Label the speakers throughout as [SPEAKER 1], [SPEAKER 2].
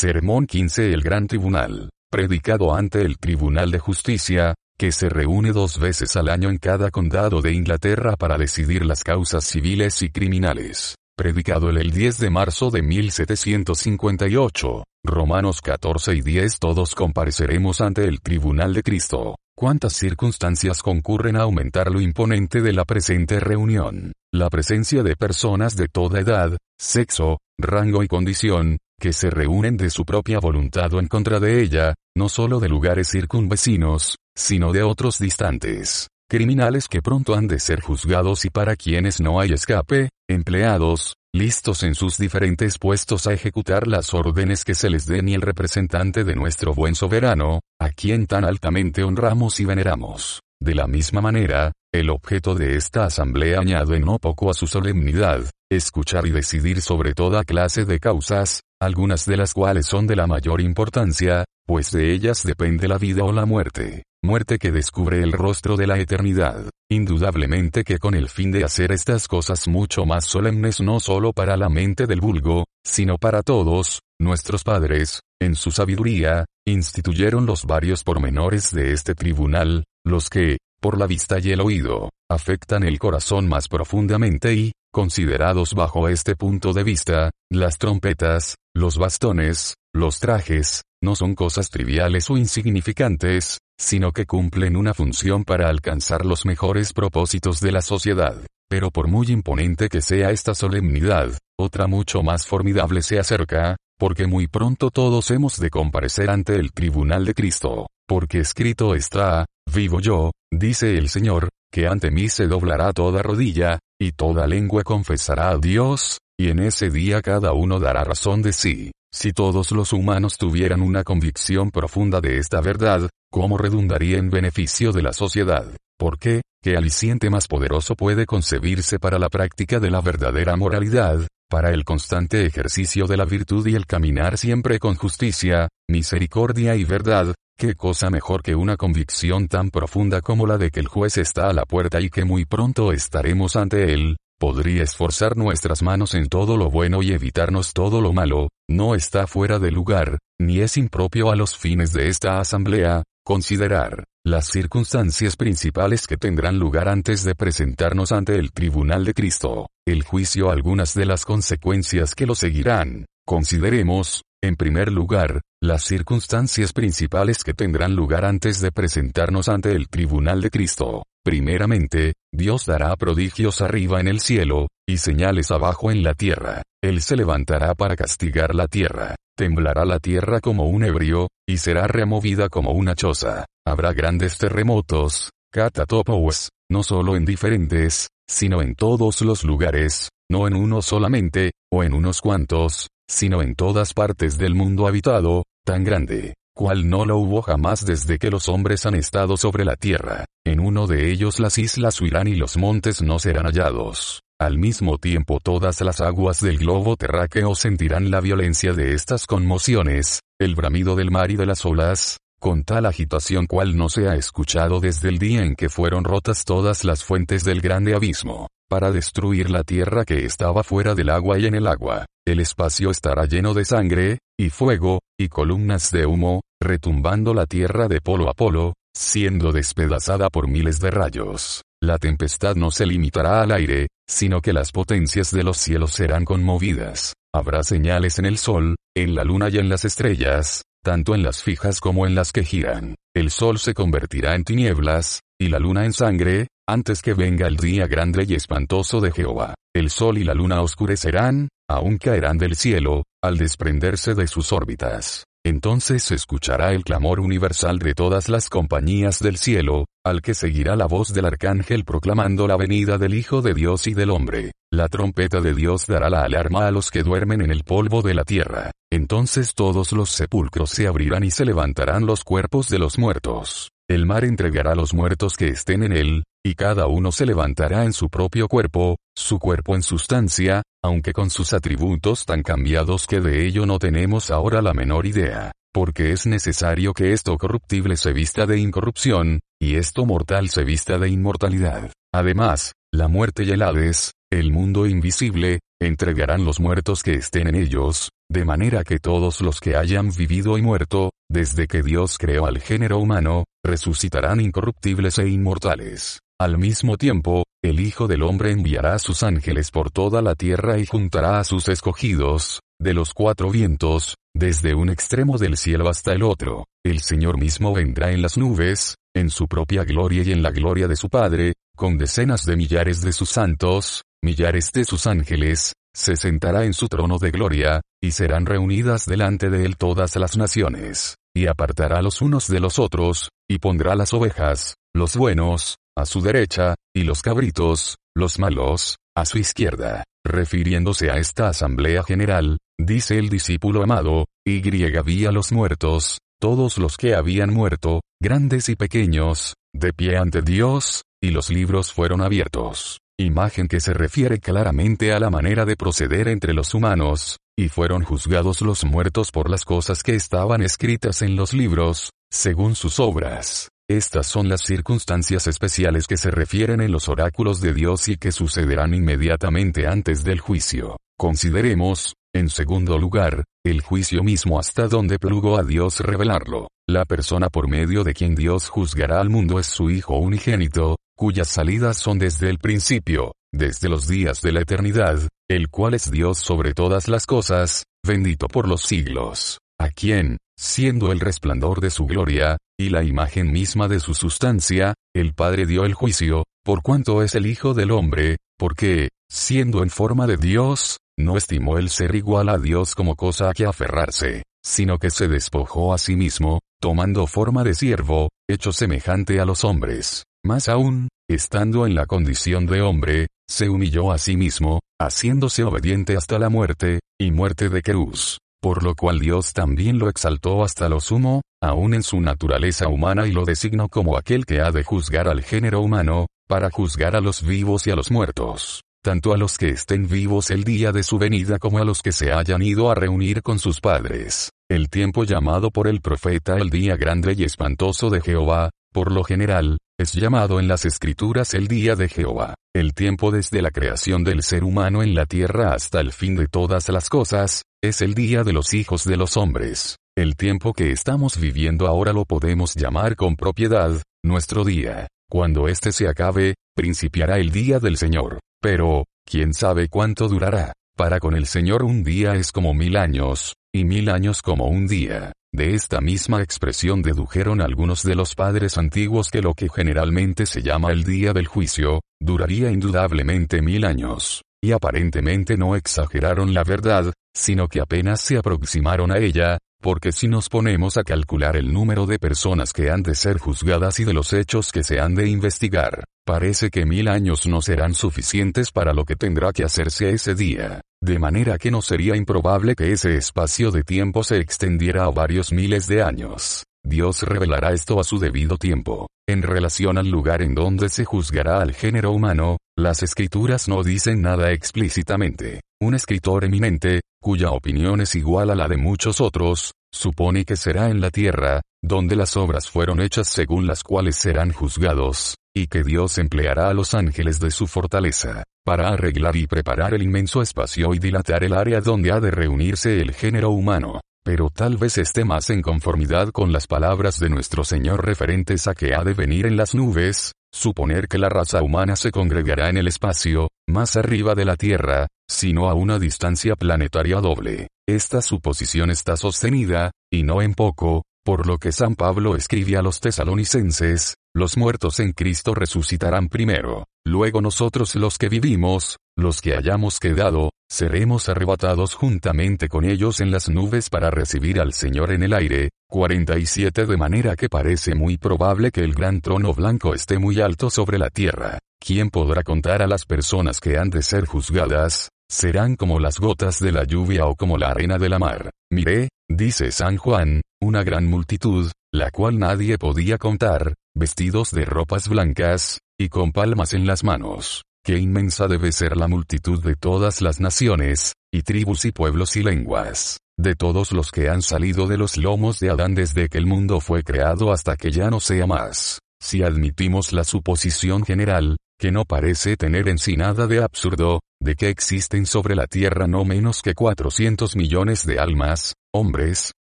[SPEAKER 1] Sermón 15 El Gran Tribunal, predicado ante el Tribunal de Justicia, que se reúne dos veces al año en cada condado de Inglaterra para decidir las causas civiles y criminales. Predicado el 10 de marzo de 1758. Romanos 14 y 10 Todos compareceremos ante el Tribunal de Cristo. ¿Cuántas circunstancias concurren a aumentar lo imponente de la presente reunión? La presencia de personas de toda edad, sexo, rango y condición, que se reúnen de su propia voluntad o en contra de ella, no solo de lugares circunvecinos, sino de otros distantes. Criminales que pronto han de ser juzgados y para quienes no hay escape, empleados, listos en sus diferentes puestos a ejecutar las órdenes que se les den y el representante de nuestro buen soberano, a quien tan altamente honramos y veneramos. De la misma manera, el objeto de esta asamblea añade no poco a su solemnidad, escuchar y decidir sobre toda clase de causas, algunas de las cuales son de la mayor importancia, pues de ellas depende la vida o la muerte muerte que descubre el rostro de la eternidad. Indudablemente que con el fin de hacer estas cosas mucho más solemnes no solo para la mente del vulgo, sino para todos, nuestros padres, en su sabiduría, instituyeron los varios pormenores de este tribunal, los que, por la vista y el oído, afectan el corazón más profundamente y, considerados bajo este punto de vista, las trompetas, los bastones, los trajes, no son cosas triviales o insignificantes, sino que cumplen una función para alcanzar los mejores propósitos de la sociedad. Pero por muy imponente que sea esta solemnidad, otra mucho más formidable se acerca, porque muy pronto todos hemos de comparecer ante el tribunal de Cristo, porque escrito está, vivo yo, dice el Señor, que ante mí se doblará toda rodilla, y toda lengua confesará a Dios, y en ese día cada uno dará razón de sí. Si todos los humanos tuvieran una convicción profunda de esta verdad, ¿cómo redundaría en beneficio de la sociedad? ¿Por qué? ¿Qué aliciente más poderoso puede concebirse para la práctica de la verdadera moralidad, para el constante ejercicio de la virtud y el caminar siempre con justicia, misericordia y verdad, ¿Qué cosa mejor que una convicción tan profunda como la de que el juez está a la puerta y que muy pronto estaremos ante él? Podría esforzar nuestras manos en todo lo bueno y evitarnos todo lo malo, no está fuera de lugar, ni es impropio a los fines de esta asamblea, considerar las circunstancias principales que tendrán lugar antes de presentarnos ante el tribunal de Cristo, el juicio algunas de las consecuencias que lo seguirán. Consideremos, en primer lugar, las circunstancias principales que tendrán lugar antes de presentarnos ante el tribunal de Cristo. Primeramente, Dios dará prodigios arriba en el cielo, y señales abajo en la tierra. Él se levantará para castigar la tierra. Temblará la tierra como un ebrio, y será removida como una choza. Habrá grandes terremotos, catatopos, no solo en diferentes, sino en todos los lugares, no en uno solamente, o en unos cuantos, sino en todas partes del mundo habitado, tan grande, cual no lo hubo jamás desde que los hombres han estado sobre la tierra. En uno de ellos las islas huirán y los montes no serán hallados. Al mismo tiempo todas las aguas del globo terráqueo sentirán la violencia de estas conmociones, el bramido del mar y de las olas, con tal agitación cual no se ha escuchado desde el día en que fueron rotas todas las fuentes del grande abismo, para destruir la tierra que estaba fuera del agua y en el agua. El espacio estará lleno de sangre, y fuego, y columnas de humo, retumbando la tierra de polo a polo, siendo despedazada por miles de rayos. La tempestad no se limitará al aire, sino que las potencias de los cielos serán conmovidas. Habrá señales en el sol, en la luna y en las estrellas, tanto en las fijas como en las que giran. El sol se convertirá en tinieblas, y la luna en sangre, antes que venga el día grande y espantoso de Jehová. El sol y la luna oscurecerán, aún caerán del cielo, al desprenderse de sus órbitas. Entonces se escuchará el clamor universal de todas las compañías del cielo, al que seguirá la voz del arcángel proclamando la venida del Hijo de Dios y del hombre. La trompeta de Dios dará la alarma a los que duermen en el polvo de la tierra. Entonces todos los sepulcros se abrirán y se levantarán los cuerpos de los muertos. El mar entregará los muertos que estén en él, y cada uno se levantará en su propio cuerpo, su cuerpo en sustancia, aunque con sus atributos tan cambiados que de ello no tenemos ahora la menor idea, porque es necesario que esto corruptible se vista de incorrupción, y esto mortal se vista de inmortalidad. Además, la muerte y el Hades, el mundo invisible, entregarán los muertos que estén en ellos, de manera que todos los que hayan vivido y muerto, desde que Dios creó al género humano, resucitarán incorruptibles e inmortales. Al mismo tiempo, el Hijo del Hombre enviará a sus ángeles por toda la tierra y juntará a sus escogidos, de los cuatro vientos, desde un extremo del cielo hasta el otro. El Señor mismo vendrá en las nubes, en su propia gloria y en la gloria de su Padre, con decenas de millares de sus santos, millares de sus ángeles, se sentará en su trono de gloria, y serán reunidas delante de él todas las naciones, y apartará los unos de los otros, y pondrá las ovejas, los buenos, a su derecha, y los cabritos, los malos, a su izquierda. Refiriéndose a esta asamblea general, dice el discípulo amado, y vi a los muertos, todos los que habían muerto, grandes y pequeños, de pie ante Dios, y los libros fueron abiertos. Imagen que se refiere claramente a la manera de proceder entre los humanos, y fueron juzgados los muertos por las cosas que estaban escritas en los libros, según sus obras. Estas son las circunstancias especiales que se refieren en los oráculos de Dios y que sucederán inmediatamente antes del juicio. Consideremos, en segundo lugar, el juicio mismo hasta donde plugó a Dios revelarlo. La persona por medio de quien Dios juzgará al mundo es su Hijo unigénito, cuyas salidas son desde el principio, desde los días de la eternidad, el cual es Dios sobre todas las cosas, bendito por los siglos, a quien, siendo el resplandor de su gloria, y la imagen misma de su sustancia, el Padre dio el juicio, por cuanto es el Hijo del hombre, porque, siendo en forma de Dios, no estimó el ser igual a Dios como cosa a que aferrarse, sino que se despojó a sí mismo, tomando forma de siervo, hecho semejante a los hombres más aún, estando en la condición de hombre, se humilló a sí mismo, haciéndose obediente hasta la muerte, y muerte de cruz. Por lo cual Dios también lo exaltó hasta lo sumo, aún en su naturaleza humana y lo designó como aquel que ha de juzgar al género humano, para juzgar a los vivos y a los muertos, tanto a los que estén vivos el día de su venida como a los que se hayan ido a reunir con sus padres. El tiempo llamado por el profeta el día grande y espantoso de Jehová, por lo general, es llamado en las escrituras el día de Jehová, el tiempo desde la creación del ser humano en la tierra hasta el fin de todas las cosas, es el día de los hijos de los hombres. El tiempo que estamos viviendo ahora lo podemos llamar con propiedad, nuestro día. Cuando éste se acabe, principiará el día del Señor. Pero, ¿quién sabe cuánto durará? Para con el Señor un día es como mil años, y mil años como un día. De esta misma expresión dedujeron algunos de los padres antiguos que lo que generalmente se llama el día del juicio, duraría indudablemente mil años. Y aparentemente no exageraron la verdad, sino que apenas se aproximaron a ella, porque si nos ponemos a calcular el número de personas que han de ser juzgadas y de los hechos que se han de investigar, parece que mil años no serán suficientes para lo que tendrá que hacerse ese día. De manera que no sería improbable que ese espacio de tiempo se extendiera a varios miles de años. Dios revelará esto a su debido tiempo. En relación al lugar en donde se juzgará al género humano, las escrituras no dicen nada explícitamente. Un escritor eminente, cuya opinión es igual a la de muchos otros, supone que será en la tierra, donde las obras fueron hechas según las cuales serán juzgados, y que Dios empleará a los ángeles de su fortaleza, para arreglar y preparar el inmenso espacio y dilatar el área donde ha de reunirse el género humano. Pero tal vez esté más en conformidad con las palabras de nuestro Señor referentes a que ha de venir en las nubes, suponer que la raza humana se congregará en el espacio, más arriba de la Tierra, sino a una distancia planetaria doble. Esta suposición está sostenida, y no en poco, por lo que San Pablo escribe a los tesalonicenses, los muertos en Cristo resucitarán primero, luego nosotros los que vivimos, los que hayamos quedado, seremos arrebatados juntamente con ellos en las nubes para recibir al Señor en el aire. 47 De manera que parece muy probable que el gran trono blanco esté muy alto sobre la tierra. ¿Quién podrá contar a las personas que han de ser juzgadas? Serán como las gotas de la lluvia o como la arena de la mar. Miré, dice San Juan, una gran multitud, la cual nadie podía contar, vestidos de ropas blancas, y con palmas en las manos Qué inmensa debe ser la multitud de todas las naciones, y tribus y pueblos y lenguas, de todos los que han salido de los lomos de Adán desde que el mundo fue creado hasta que ya no sea más. Si admitimos la suposición general, que no parece tener en sí nada de absurdo, de que existen sobre la tierra no menos que 400 millones de almas, hombres,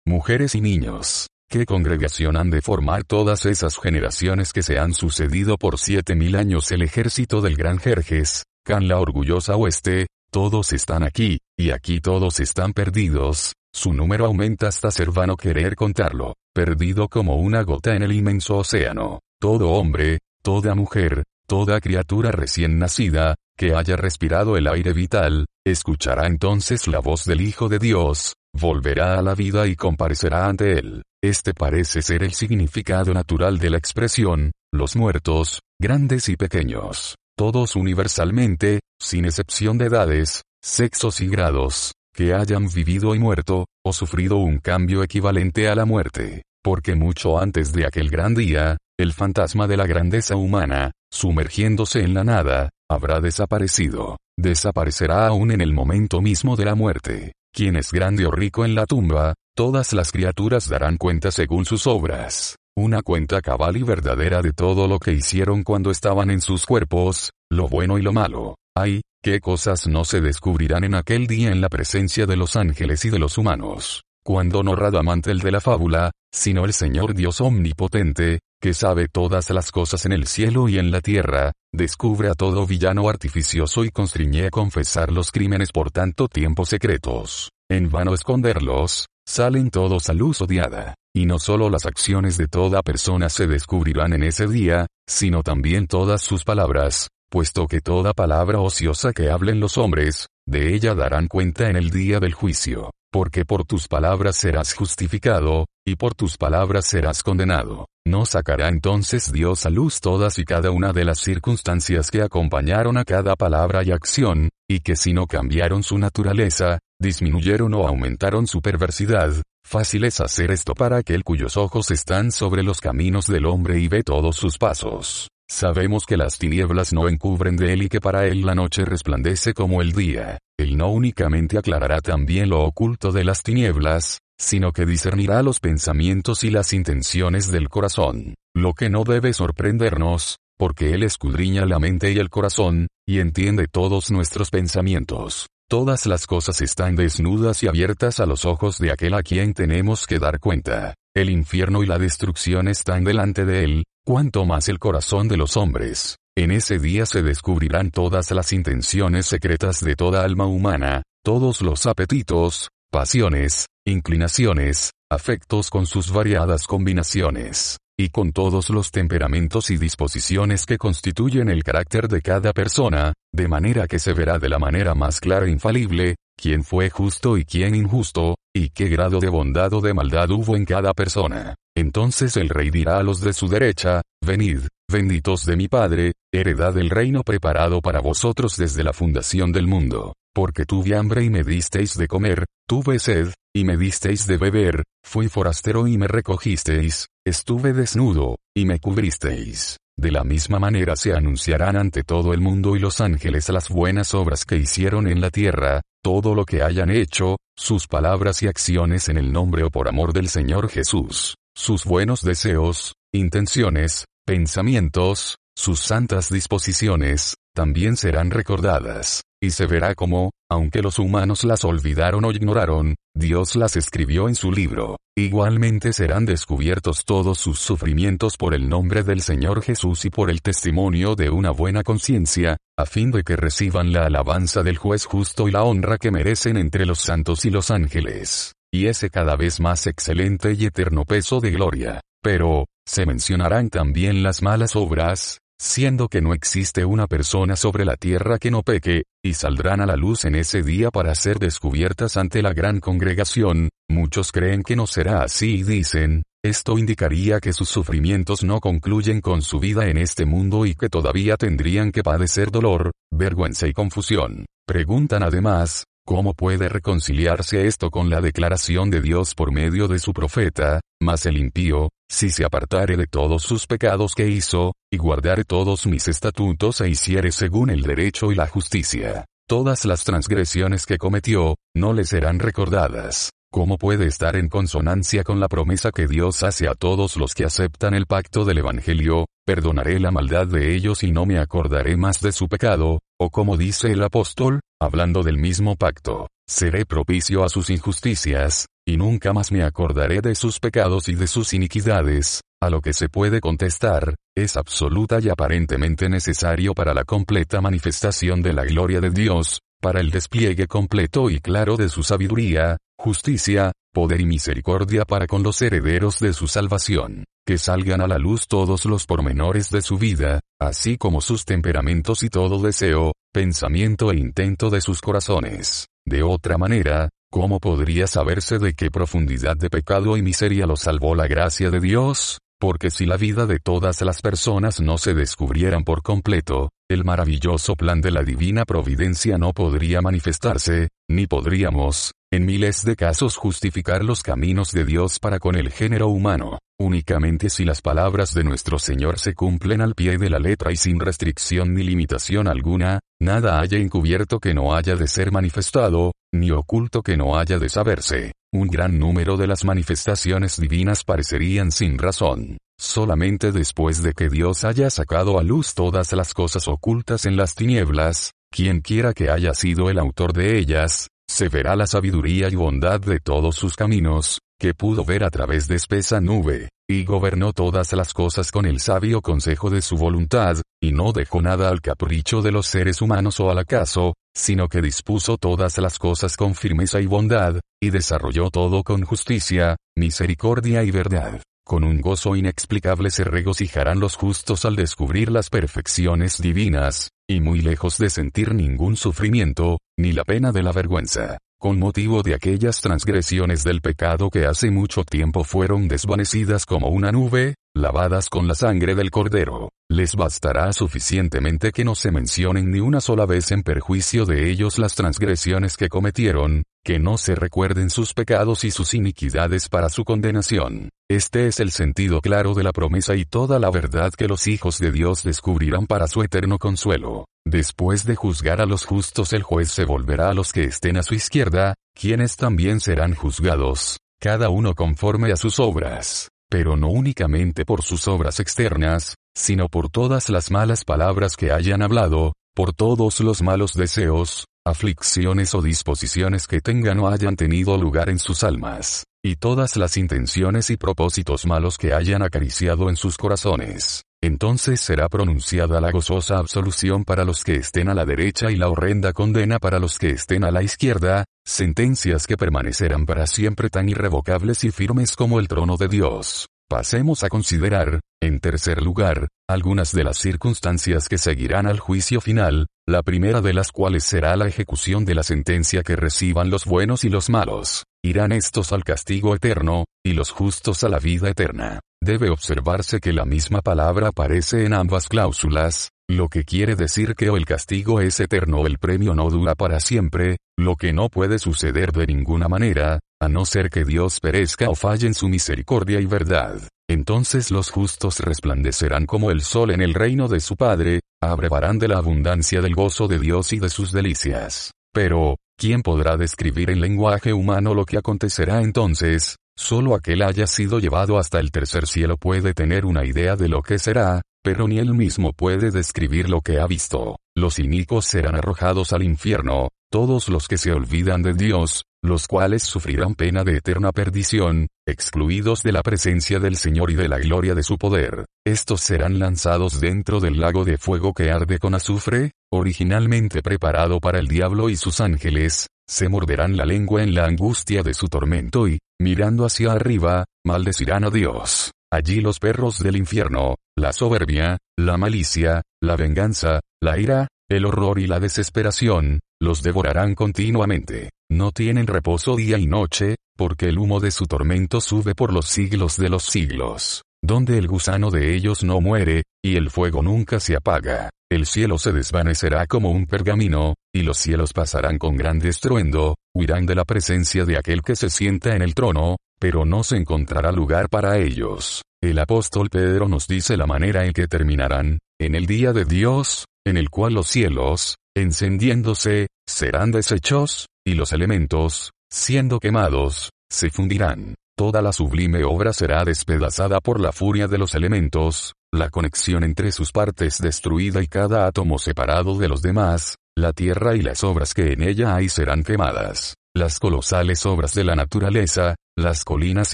[SPEAKER 1] mujeres y niños. ¿Qué congregación han de formar todas esas generaciones que se han sucedido por siete mil años el ejército del gran Jerjes, Can la orgullosa oeste, todos están aquí, y aquí todos están perdidos, su número aumenta hasta ser vano querer contarlo, perdido como una gota en el inmenso océano. Todo hombre, toda mujer, toda criatura recién nacida, que haya respirado el aire vital, escuchará entonces la voz del Hijo de Dios, volverá a la vida y comparecerá ante él. Este parece ser el significado natural de la expresión, los muertos, grandes y pequeños, todos universalmente, sin excepción de edades, sexos y grados, que hayan vivido y muerto, o sufrido un cambio equivalente a la muerte, porque mucho antes de aquel gran día, el fantasma de la grandeza humana, sumergiéndose en la nada, habrá desaparecido, desaparecerá aún en el momento mismo de la muerte. Quien es grande o rico en la tumba, todas las criaturas darán cuenta según sus obras, una cuenta cabal y verdadera de todo lo que hicieron cuando estaban en sus cuerpos, lo bueno y lo malo. Ay, qué cosas no se descubrirán en aquel día en la presencia de los ángeles y de los humanos. Cuando no Radamante el de la fábula, sino el Señor Dios omnipotente, que sabe todas las cosas en el cielo y en la tierra, descubre a todo villano artificioso y constriñe a confesar los crímenes por tanto tiempo secretos. En vano esconderlos, salen todos a luz odiada. Y no solo las acciones de toda persona se descubrirán en ese día, sino también todas sus palabras, puesto que toda palabra ociosa que hablen los hombres, de ella darán cuenta en el día del juicio, porque por tus palabras serás justificado, y por tus palabras serás condenado. No sacará entonces Dios a luz todas y cada una de las circunstancias que acompañaron a cada palabra y acción, y que si no cambiaron su naturaleza, disminuyeron o aumentaron su perversidad, fácil es hacer esto para aquel cuyos ojos están sobre los caminos del hombre y ve todos sus pasos. Sabemos que las tinieblas no encubren de él y que para él la noche resplandece como el día. Él no únicamente aclarará también lo oculto de las tinieblas, sino que discernirá los pensamientos y las intenciones del corazón. Lo que no debe sorprendernos, porque Él escudriña la mente y el corazón, y entiende todos nuestros pensamientos. Todas las cosas están desnudas y abiertas a los ojos de aquel a quien tenemos que dar cuenta. El infierno y la destrucción están delante de Él, cuanto más el corazón de los hombres. En ese día se descubrirán todas las intenciones secretas de toda alma humana, todos los apetitos, pasiones, inclinaciones, afectos con sus variadas combinaciones, y con todos los temperamentos y disposiciones que constituyen el carácter de cada persona, de manera que se verá de la manera más clara e infalible, quién fue justo y quién injusto, y qué grado de bondad o de maldad hubo en cada persona. Entonces el rey dirá a los de su derecha, venid, benditos de mi Padre, heredad del reino preparado para vosotros desde la fundación del mundo porque tuve hambre y me disteis de comer, tuve sed, y me disteis de beber, fui forastero y me recogisteis, estuve desnudo, y me cubristeis. De la misma manera se anunciarán ante todo el mundo y los ángeles las buenas obras que hicieron en la tierra, todo lo que hayan hecho, sus palabras y acciones en el nombre o por amor del Señor Jesús, sus buenos deseos, intenciones, pensamientos, sus santas disposiciones, también serán recordadas. Y se verá como, aunque los humanos las olvidaron o ignoraron, Dios las escribió en su libro. Igualmente serán descubiertos todos sus sufrimientos por el nombre del Señor Jesús y por el testimonio de una buena conciencia, a fin de que reciban la alabanza del juez justo y la honra que merecen entre los santos y los ángeles. Y ese cada vez más excelente y eterno peso de gloria. Pero, se mencionarán también las malas obras, siendo que no existe una persona sobre la tierra que no peque, y saldrán a la luz en ese día para ser descubiertas ante la gran congregación, muchos creen que no será así y dicen, esto indicaría que sus sufrimientos no concluyen con su vida en este mundo y que todavía tendrían que padecer dolor, vergüenza y confusión. Preguntan además, ¿Cómo puede reconciliarse esto con la declaración de Dios por medio de su profeta? Mas el impío, si se apartare de todos sus pecados que hizo, y guardare todos mis estatutos e hiciere según el derecho y la justicia, todas las transgresiones que cometió, no le serán recordadas. ¿cómo puede estar en consonancia con la promesa que Dios hace a todos los que aceptan el pacto del Evangelio? Perdonaré la maldad de ellos y no me acordaré más de su pecado, o como dice el apóstol, hablando del mismo pacto, seré propicio a sus injusticias, y nunca más me acordaré de sus pecados y de sus iniquidades, a lo que se puede contestar, es absoluta y aparentemente necesario para la completa manifestación de la gloria de Dios, para el despliegue completo y claro de su sabiduría, justicia, poder y misericordia para con los herederos de su salvación, que salgan a la luz todos los pormenores de su vida, así como sus temperamentos y todo deseo, pensamiento e intento de sus corazones. De otra manera, ¿cómo podría saberse de qué profundidad de pecado y miseria los salvó la gracia de Dios? Porque si la vida de todas las personas no se descubrieran por completo, el maravilloso plan de la divina providencia no podría manifestarse, ni podríamos, en miles de casos justificar los caminos de Dios para con el género humano, únicamente si las palabras de nuestro Señor se cumplen al pie de la letra y sin restricción ni limitación alguna, nada haya encubierto que no haya de ser manifestado, ni oculto que no haya de saberse. Un gran número de las manifestaciones divinas parecerían sin razón. Solamente después de que Dios haya sacado a luz todas las cosas ocultas en las tinieblas, quien quiera que haya sido el autor de ellas, se verá la sabiduría y bondad de todos sus caminos, que pudo ver a través de espesa nube, y gobernó todas las cosas con el sabio consejo de su voluntad, y no dejó nada al capricho de los seres humanos o al acaso, sino que dispuso todas las cosas con firmeza y bondad, y desarrolló todo con justicia, misericordia y verdad. Con un gozo inexplicable se regocijarán los justos al descubrir las perfecciones divinas, y muy lejos de sentir ningún sufrimiento, ni la pena de la vergüenza. Con motivo de aquellas transgresiones del pecado que hace mucho tiempo fueron desvanecidas como una nube, lavadas con la sangre del cordero. Les bastará suficientemente que no se mencionen ni una sola vez en perjuicio de ellos las transgresiones que cometieron, que no se recuerden sus pecados y sus iniquidades para su condenación. Este es el sentido claro de la promesa y toda la verdad que los hijos de Dios descubrirán para su eterno consuelo. Después de juzgar a los justos el juez se volverá a los que estén a su izquierda, quienes también serán juzgados, cada uno conforme a sus obras, pero no únicamente por sus obras externas, sino por todas las malas palabras que hayan hablado, por todos los malos deseos, aflicciones o disposiciones que tengan o hayan tenido lugar en sus almas, y todas las intenciones y propósitos malos que hayan acariciado en sus corazones. Entonces será pronunciada la gozosa absolución para los que estén a la derecha y la horrenda condena para los que estén a la izquierda, sentencias que permanecerán para siempre tan irrevocables y firmes como el trono de Dios. Pasemos a considerar, en tercer lugar, algunas de las circunstancias que seguirán al juicio final, la primera de las cuales será la ejecución de la sentencia que reciban los buenos y los malos. Irán estos al castigo eterno, y los justos a la vida eterna. Debe observarse que la misma palabra aparece en ambas cláusulas, lo que quiere decir que o el castigo es eterno o el premio no dura para siempre, lo que no puede suceder de ninguna manera, a no ser que Dios perezca o falle en su misericordia y verdad. Entonces los justos resplandecerán como el sol en el reino de su Padre, abrevarán de la abundancia del gozo de Dios y de sus delicias. Pero, ¿quién podrá describir en lenguaje humano lo que acontecerá entonces? Solo aquel haya sido llevado hasta el tercer cielo puede tener una idea de lo que será, pero ni él mismo puede describir lo que ha visto. Los inicuos serán arrojados al infierno, todos los que se olvidan de Dios, los cuales sufrirán pena de eterna perdición, excluidos de la presencia del Señor y de la gloria de su poder. Estos serán lanzados dentro del lago de fuego que arde con azufre, originalmente preparado para el diablo y sus ángeles, se morderán la lengua en la angustia de su tormento y, mirando hacia arriba, maldecirán a Dios. Allí los perros del infierno, la soberbia, la malicia, la venganza, la ira, el horror y la desesperación, los devorarán continuamente. No tienen reposo día y noche, porque el humo de su tormento sube por los siglos de los siglos, donde el gusano de ellos no muere, y el fuego nunca se apaga. El cielo se desvanecerá como un pergamino, y los cielos pasarán con gran estruendo, huirán de la presencia de aquel que se sienta en el trono, pero no se encontrará lugar para ellos. El apóstol Pedro nos dice la manera en que terminarán, en el día de Dios, en el cual los cielos, encendiéndose, serán deshechos, y los elementos, siendo quemados, se fundirán. Toda la sublime obra será despedazada por la furia de los elementos, la conexión entre sus partes destruida y cada átomo separado de los demás, la tierra y las obras que en ella hay serán quemadas. Las colosales obras de la naturaleza, las colinas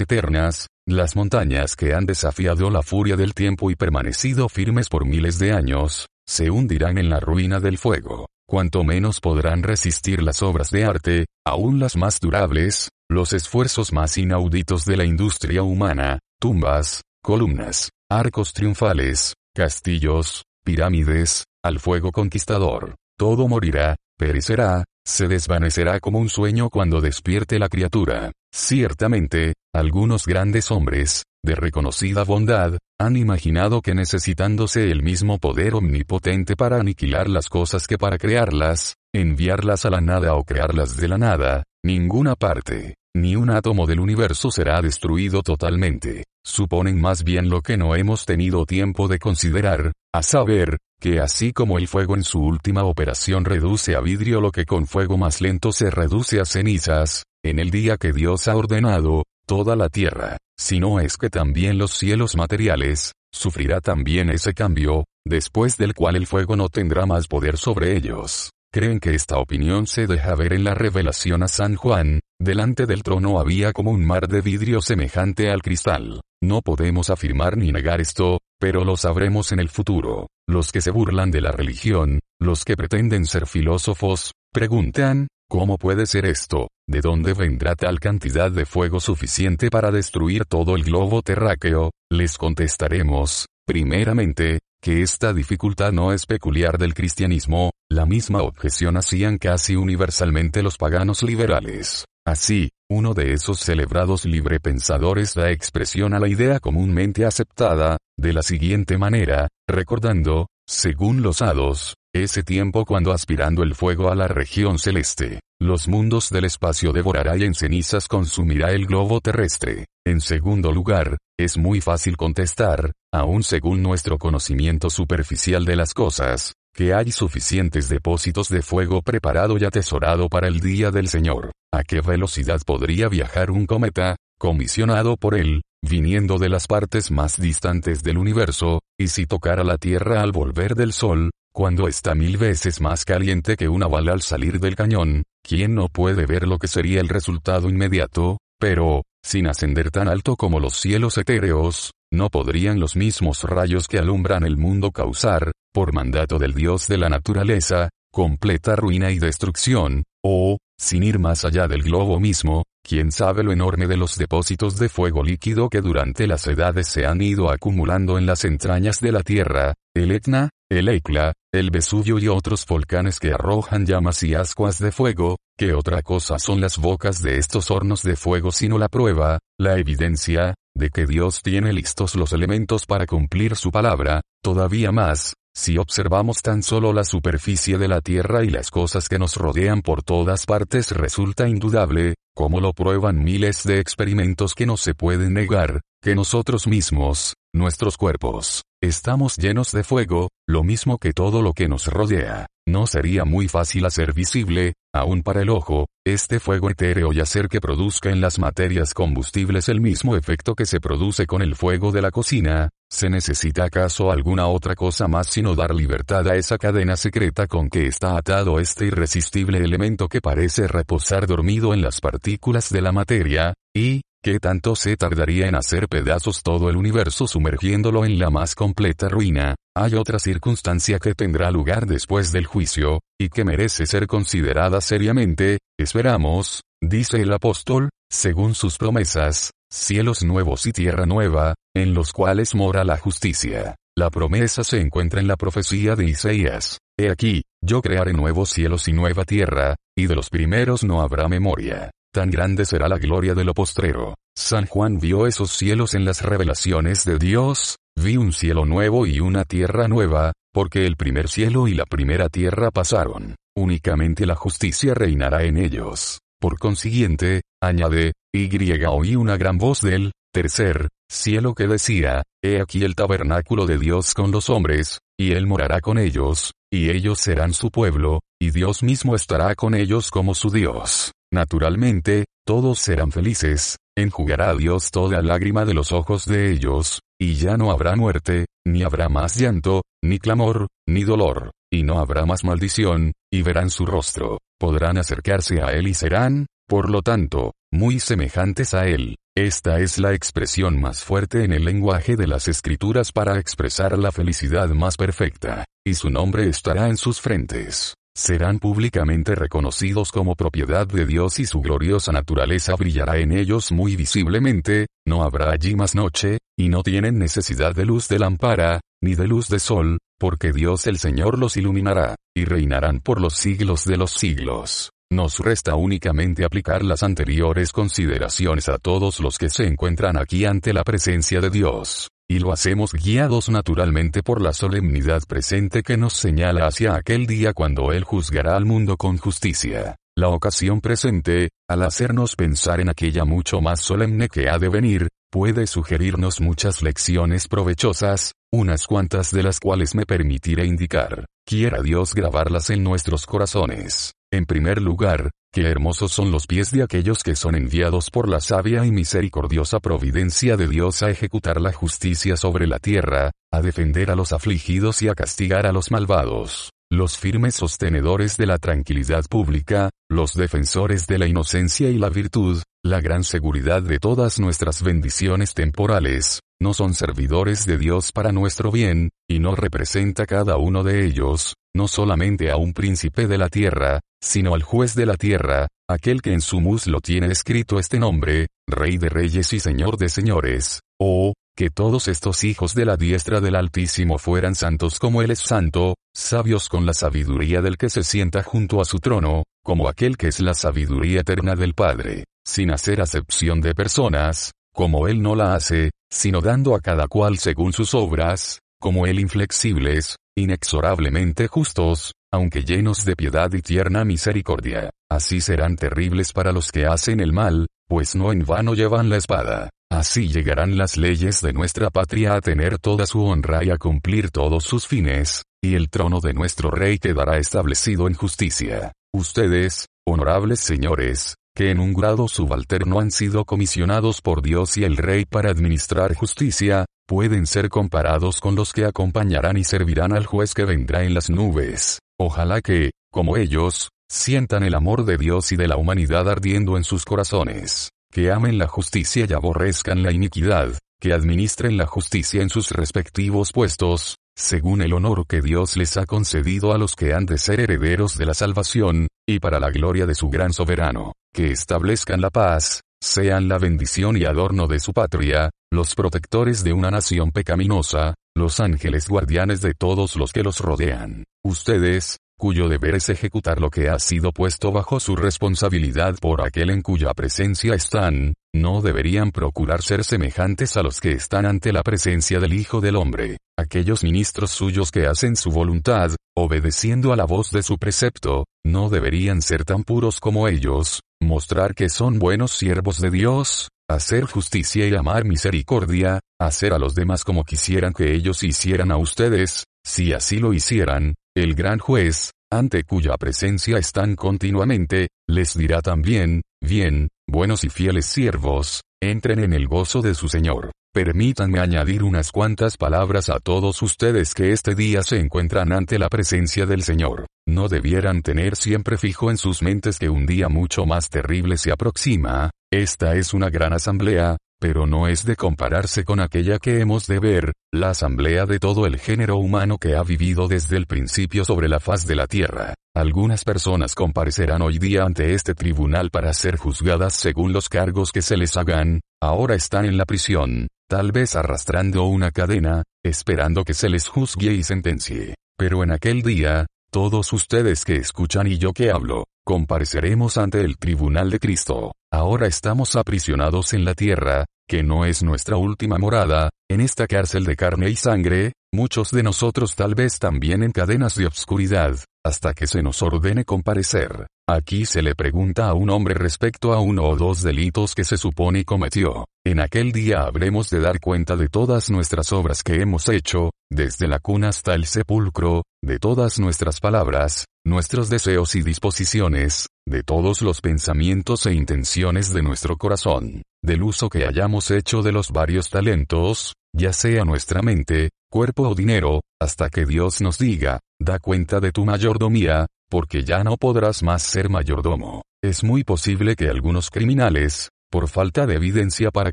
[SPEAKER 1] eternas, las montañas que han desafiado la furia del tiempo y permanecido firmes por miles de años, se hundirán en la ruina del fuego. Cuanto menos podrán resistir las obras de arte, aún las más durables, los esfuerzos más inauditos de la industria humana, tumbas, columnas, arcos triunfales, castillos, pirámides, al fuego conquistador. Todo morirá, perecerá, se desvanecerá como un sueño cuando despierte la criatura. Ciertamente, algunos grandes hombres, de reconocida bondad, han imaginado que necesitándose el mismo poder omnipotente para aniquilar las cosas que para crearlas, enviarlas a la nada o crearlas de la nada, ninguna parte, ni un átomo del universo será destruido totalmente. Suponen más bien lo que no hemos tenido tiempo de considerar, a saber, que así como el fuego en su última operación reduce a vidrio lo que con fuego más lento se reduce a cenizas, en el día que Dios ha ordenado, toda la tierra, si no es que también los cielos materiales, sufrirá también ese cambio, después del cual el fuego no tendrá más poder sobre ellos. Creen que esta opinión se deja ver en la revelación a San Juan, delante del trono había como un mar de vidrio semejante al cristal. No podemos afirmar ni negar esto, pero lo sabremos en el futuro. Los que se burlan de la religión, los que pretenden ser filósofos, preguntan, ¿cómo puede ser esto? ¿De dónde vendrá tal cantidad de fuego suficiente para destruir todo el globo terráqueo? Les contestaremos, primeramente, que esta dificultad no es peculiar del cristianismo, la misma objeción hacían casi universalmente los paganos liberales. Así, uno de esos celebrados librepensadores da expresión a la idea comúnmente aceptada, de la siguiente manera, recordando, según los hados, ese tiempo cuando aspirando el fuego a la región celeste, los mundos del espacio devorará y en cenizas consumirá el globo terrestre. En segundo lugar, es muy fácil contestar, aun según nuestro conocimiento superficial de las cosas, que hay suficientes depósitos de fuego preparado y atesorado para el día del Señor. ¿A qué velocidad podría viajar un cometa, comisionado por él, viniendo de las partes más distantes del universo, y si tocara la Tierra al volver del Sol, cuando está mil veces más caliente que una bala al salir del cañón, ¿quién no puede ver lo que sería el resultado inmediato? Pero, sin ascender tan alto como los cielos etéreos, no podrían los mismos rayos que alumbran el mundo causar, por mandato del Dios de la naturaleza, completa ruina y destrucción, o, sin ir más allá del globo mismo, quién sabe lo enorme de los depósitos de fuego líquido que durante las edades se han ido acumulando en las entrañas de la Tierra, el Etna, el Eikla, el Vesubio y otros volcanes que arrojan llamas y ascuas de fuego, ¿qué otra cosa son las bocas de estos hornos de fuego sino la prueba, la evidencia, de que Dios tiene listos los elementos para cumplir su palabra, todavía más, si observamos tan solo la superficie de la Tierra y las cosas que nos rodean por todas partes resulta indudable, como lo prueban miles de experimentos que no se pueden negar, que nosotros mismos, nuestros cuerpos, estamos llenos de fuego, lo mismo que todo lo que nos rodea. No sería muy fácil hacer visible, aún para el ojo, este fuego etéreo y hacer que produzca en las materias combustibles el mismo efecto que se produce con el fuego de la cocina, ¿se necesita acaso alguna otra cosa más sino dar libertad a esa cadena secreta con que está atado este irresistible elemento que parece reposar dormido en las partículas de la materia, y, ¿Qué tanto se tardaría en hacer pedazos todo el universo sumergiéndolo en la más completa ruina? Hay otra circunstancia que tendrá lugar después del juicio, y que merece ser considerada seriamente, esperamos, dice el apóstol, según sus promesas, cielos nuevos y tierra nueva, en los cuales mora la justicia. La promesa se encuentra en la profecía de Isaías. He aquí, yo crearé nuevos cielos y nueva tierra, y de los primeros no habrá memoria tan grande será la gloria de lo postrero. San Juan vio esos cielos en las revelaciones de Dios, vi un cielo nuevo y una tierra nueva, porque el primer cielo y la primera tierra pasaron, únicamente la justicia reinará en ellos. Por consiguiente, añade, y oí una gran voz del tercer cielo que decía, He aquí el tabernáculo de Dios con los hombres, y él morará con ellos, y ellos serán su pueblo, y Dios mismo estará con ellos como su Dios Naturalmente, todos serán felices, enjugará Dios toda lágrima de los ojos de ellos, y ya no habrá muerte, ni habrá más llanto, ni clamor, ni dolor, y no habrá más maldición, y verán su rostro, podrán acercarse a él y serán, por lo tanto, muy semejantes a él. Esta es la expresión más fuerte en el lenguaje de las escrituras para expresar la felicidad más perfecta, y su nombre estará en sus frentes serán públicamente reconocidos como propiedad de Dios y su gloriosa naturaleza brillará en ellos muy visiblemente, no habrá allí más noche, y no tienen necesidad de luz de lámpara, ni de luz de sol, porque Dios el Señor los iluminará, y reinarán por los siglos de los siglos. Nos resta únicamente aplicar las anteriores consideraciones a todos los que se encuentran aquí ante la presencia de Dios. Y lo hacemos guiados naturalmente por la solemnidad presente que nos señala hacia aquel día cuando Él juzgará al mundo con justicia. La ocasión presente, al hacernos pensar en aquella mucho más solemne que ha de venir, puede sugerirnos muchas lecciones provechosas, unas cuantas de las cuales me permitiré indicar. Quiera Dios grabarlas en nuestros corazones. En primer lugar, qué hermosos son los pies de aquellos que son enviados por la sabia y misericordiosa providencia de Dios a ejecutar la justicia sobre la tierra, a defender a los afligidos y a castigar a los malvados. Los firmes sostenedores de la tranquilidad pública, los defensores de la inocencia y la virtud, la gran seguridad de todas nuestras bendiciones temporales, no son servidores de Dios para nuestro bien, y no representa cada uno de ellos, no solamente a un príncipe de la tierra, sino al juez de la tierra, aquel que en su muslo tiene escrito este nombre, Rey de Reyes y Señor de Señores, o, que todos estos hijos de la diestra del Altísimo fueran santos como Él es santo, sabios con la sabiduría del que se sienta junto a su trono, como aquel que es la sabiduría eterna del Padre, sin hacer acepción de personas, como Él no la hace, sino dando a cada cual según sus obras, como Él inflexibles, inexorablemente justos, aunque llenos de piedad y tierna misericordia. Así serán terribles para los que hacen el mal, pues no en vano llevan la espada. Así llegarán las leyes de nuestra patria a tener toda su honra y a cumplir todos sus fines, y el trono de nuestro rey quedará establecido en justicia. Ustedes, honorables señores, que en un grado subalterno han sido comisionados por Dios y el Rey para administrar justicia, pueden ser comparados con los que acompañarán y servirán al juez que vendrá en las nubes. Ojalá que, como ellos, sientan el amor de Dios y de la humanidad ardiendo en sus corazones, que amen la justicia y aborrezcan la iniquidad, que administren la justicia en sus respectivos puestos, según el honor que Dios les ha concedido a los que han de ser herederos de la salvación, y para la gloria de su gran soberano, que establezcan la paz, sean la bendición y adorno de su patria, los protectores de una nación pecaminosa, los ángeles guardianes de todos los que los rodean. Ustedes, cuyo deber es ejecutar lo que ha sido puesto bajo su responsabilidad por aquel en cuya presencia están, no deberían procurar ser semejantes a los que están ante la presencia del Hijo del Hombre, aquellos ministros suyos que hacen su voluntad, obedeciendo a la voz de su precepto, no deberían ser tan puros como ellos, mostrar que son buenos siervos de Dios, hacer justicia y amar misericordia, hacer a los demás como quisieran que ellos hicieran a ustedes, si así lo hicieran, el gran juez, ante cuya presencia están continuamente, les dirá también, bien, buenos y fieles siervos, entren en el gozo de su Señor. Permítanme añadir unas cuantas palabras a todos ustedes que este día se encuentran ante la presencia del Señor. No debieran tener siempre fijo en sus mentes que un día mucho más terrible se aproxima, esta es una gran asamblea, pero no es de compararse con aquella que hemos de ver, la asamblea de todo el género humano que ha vivido desde el principio sobre la faz de la tierra. Algunas personas comparecerán hoy día ante este tribunal para ser juzgadas según los cargos que se les hagan, ahora están en la prisión, tal vez arrastrando una cadena, esperando que se les juzgue y sentencie. Pero en aquel día, todos ustedes que escuchan y yo que hablo, compareceremos ante el tribunal de Cristo. Ahora estamos aprisionados en la tierra, que no es nuestra última morada, en esta cárcel de carne y sangre, muchos de nosotros tal vez también en cadenas de obscuridad, hasta que se nos ordene comparecer. Aquí se le pregunta a un hombre respecto a uno o dos delitos que se supone cometió. En aquel día habremos de dar cuenta de todas nuestras obras que hemos hecho, desde la cuna hasta el sepulcro, de todas nuestras palabras, nuestros deseos y disposiciones, de todos los pensamientos e intenciones de nuestro corazón, del uso que hayamos hecho de los varios talentos, ya sea nuestra mente, cuerpo o dinero, hasta que Dios nos diga, da cuenta de tu mayordomía, porque ya no podrás más ser mayordomo. Es muy posible que algunos criminales, por falta de evidencia para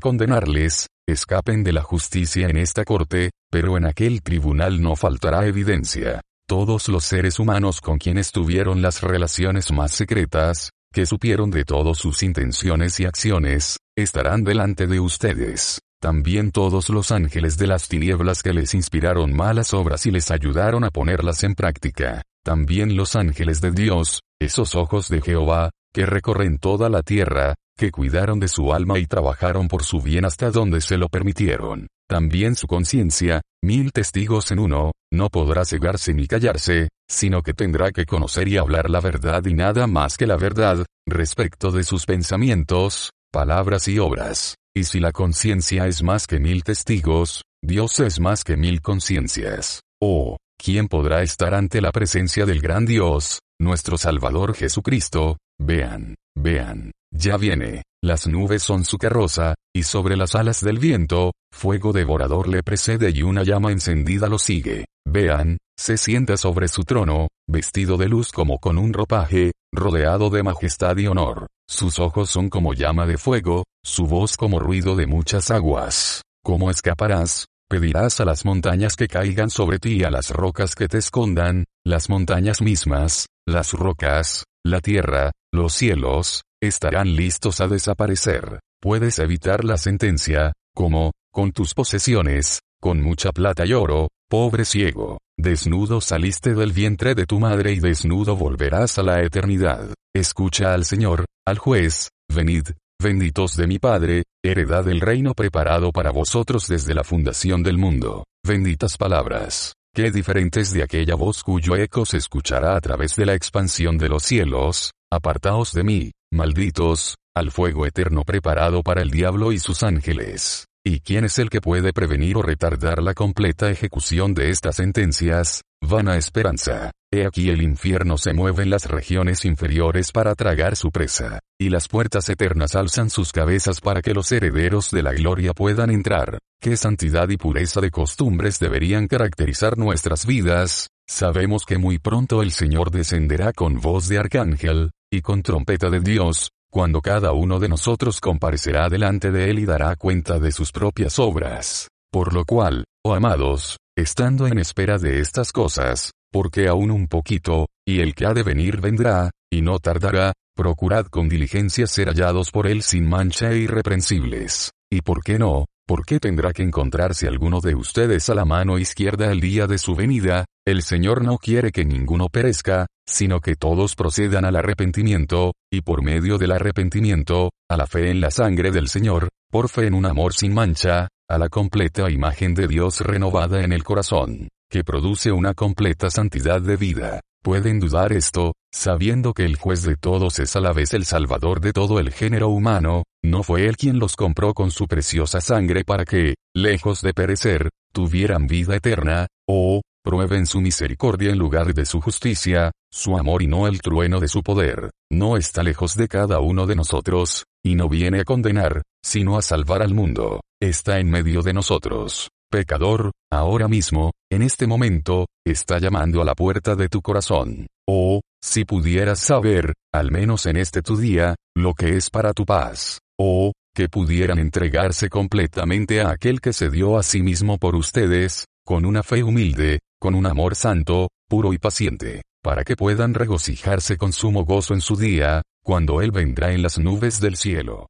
[SPEAKER 1] condenarles, escapen de la justicia en esta corte, pero en aquel tribunal no faltará evidencia. Todos los seres humanos con quienes tuvieron las relaciones más secretas, que supieron de todas sus intenciones y acciones, estarán delante de ustedes. También todos los ángeles de las tinieblas que les inspiraron malas obras y les ayudaron a ponerlas en práctica. También los ángeles de Dios, esos ojos de Jehová, que recorren toda la tierra, que cuidaron de su alma y trabajaron por su bien hasta donde se lo permitieron. También su conciencia, mil testigos en uno, no podrá cegarse ni callarse, sino que tendrá que conocer y hablar la verdad y nada más que la verdad, respecto de sus pensamientos, palabras y obras. Y si la conciencia es más que mil testigos, Dios es más que mil conciencias. Oh, ¿quién podrá estar ante la presencia del gran Dios, nuestro Salvador Jesucristo? Vean, vean, ya viene, las nubes son su carroza, y sobre las alas del viento, fuego devorador le precede y una llama encendida lo sigue. Vean, se sienta sobre su trono, vestido de luz como con un ropaje, rodeado de majestad y honor. Sus ojos son como llama de fuego, su voz como ruido de muchas aguas. ¿Cómo escaparás? Pedirás a las montañas que caigan sobre ti y a las rocas que te escondan, las montañas mismas, las rocas, la tierra, los cielos, estarán listos a desaparecer. Puedes evitar la sentencia, como, con tus posesiones, con mucha plata y oro, pobre ciego, desnudo saliste del vientre de tu madre y desnudo volverás a la eternidad. Escucha al Señor, al juez, venid, benditos de mi Padre, heredad del reino preparado para vosotros desde la fundación del mundo. Benditas palabras. Qué diferentes de aquella voz cuyo eco se escuchará a través de la expansión de los cielos, apartaos de mí, malditos, al fuego eterno preparado para el diablo y sus ángeles. ¿Y quién es el que puede prevenir o retardar la completa ejecución de estas sentencias? Vana esperanza. He aquí el infierno se mueve en las regiones inferiores para tragar su presa, y las puertas eternas alzan sus cabezas para que los herederos de la gloria puedan entrar. ¿Qué santidad y pureza de costumbres deberían caracterizar nuestras vidas? Sabemos que muy pronto el Señor descenderá con voz de arcángel, y con trompeta de Dios, cuando cada uno de nosotros comparecerá delante de Él y dará cuenta de sus propias obras. Por lo cual, oh amados, estando en espera de estas cosas, porque aún un poquito, y el que ha de venir vendrá, y no tardará, procurad con diligencia ser hallados por Él sin mancha e irreprensibles. ¿Y por qué no? ¿Por qué tendrá que encontrarse alguno de ustedes a la mano izquierda el día de su venida? El Señor no quiere que ninguno perezca, sino que todos procedan al arrepentimiento, y por medio del arrepentimiento, a la fe en la sangre del Señor, por fe en un amor sin mancha, a la completa imagen de Dios renovada en el corazón, que produce una completa santidad de vida. Pueden dudar esto, sabiendo que el juez de todos es a la vez el salvador de todo el género humano, no fue él quien los compró con su preciosa sangre para que, lejos de perecer, tuvieran vida eterna, o, prueben su misericordia en lugar de su justicia, su amor y no el trueno de su poder, no está lejos de cada uno de nosotros, y no viene a condenar, sino a salvar al mundo, está en medio de nosotros. Pecador, ahora mismo, en este momento, está llamando a la puerta de tu corazón. Oh, si pudieras saber, al menos en este tu día, lo que es para tu paz. Oh, que pudieran entregarse completamente a aquel que se dio a sí mismo por ustedes, con una fe humilde, con un amor santo, puro y paciente, para que puedan regocijarse con sumo gozo en su día, cuando Él vendrá en las nubes del cielo.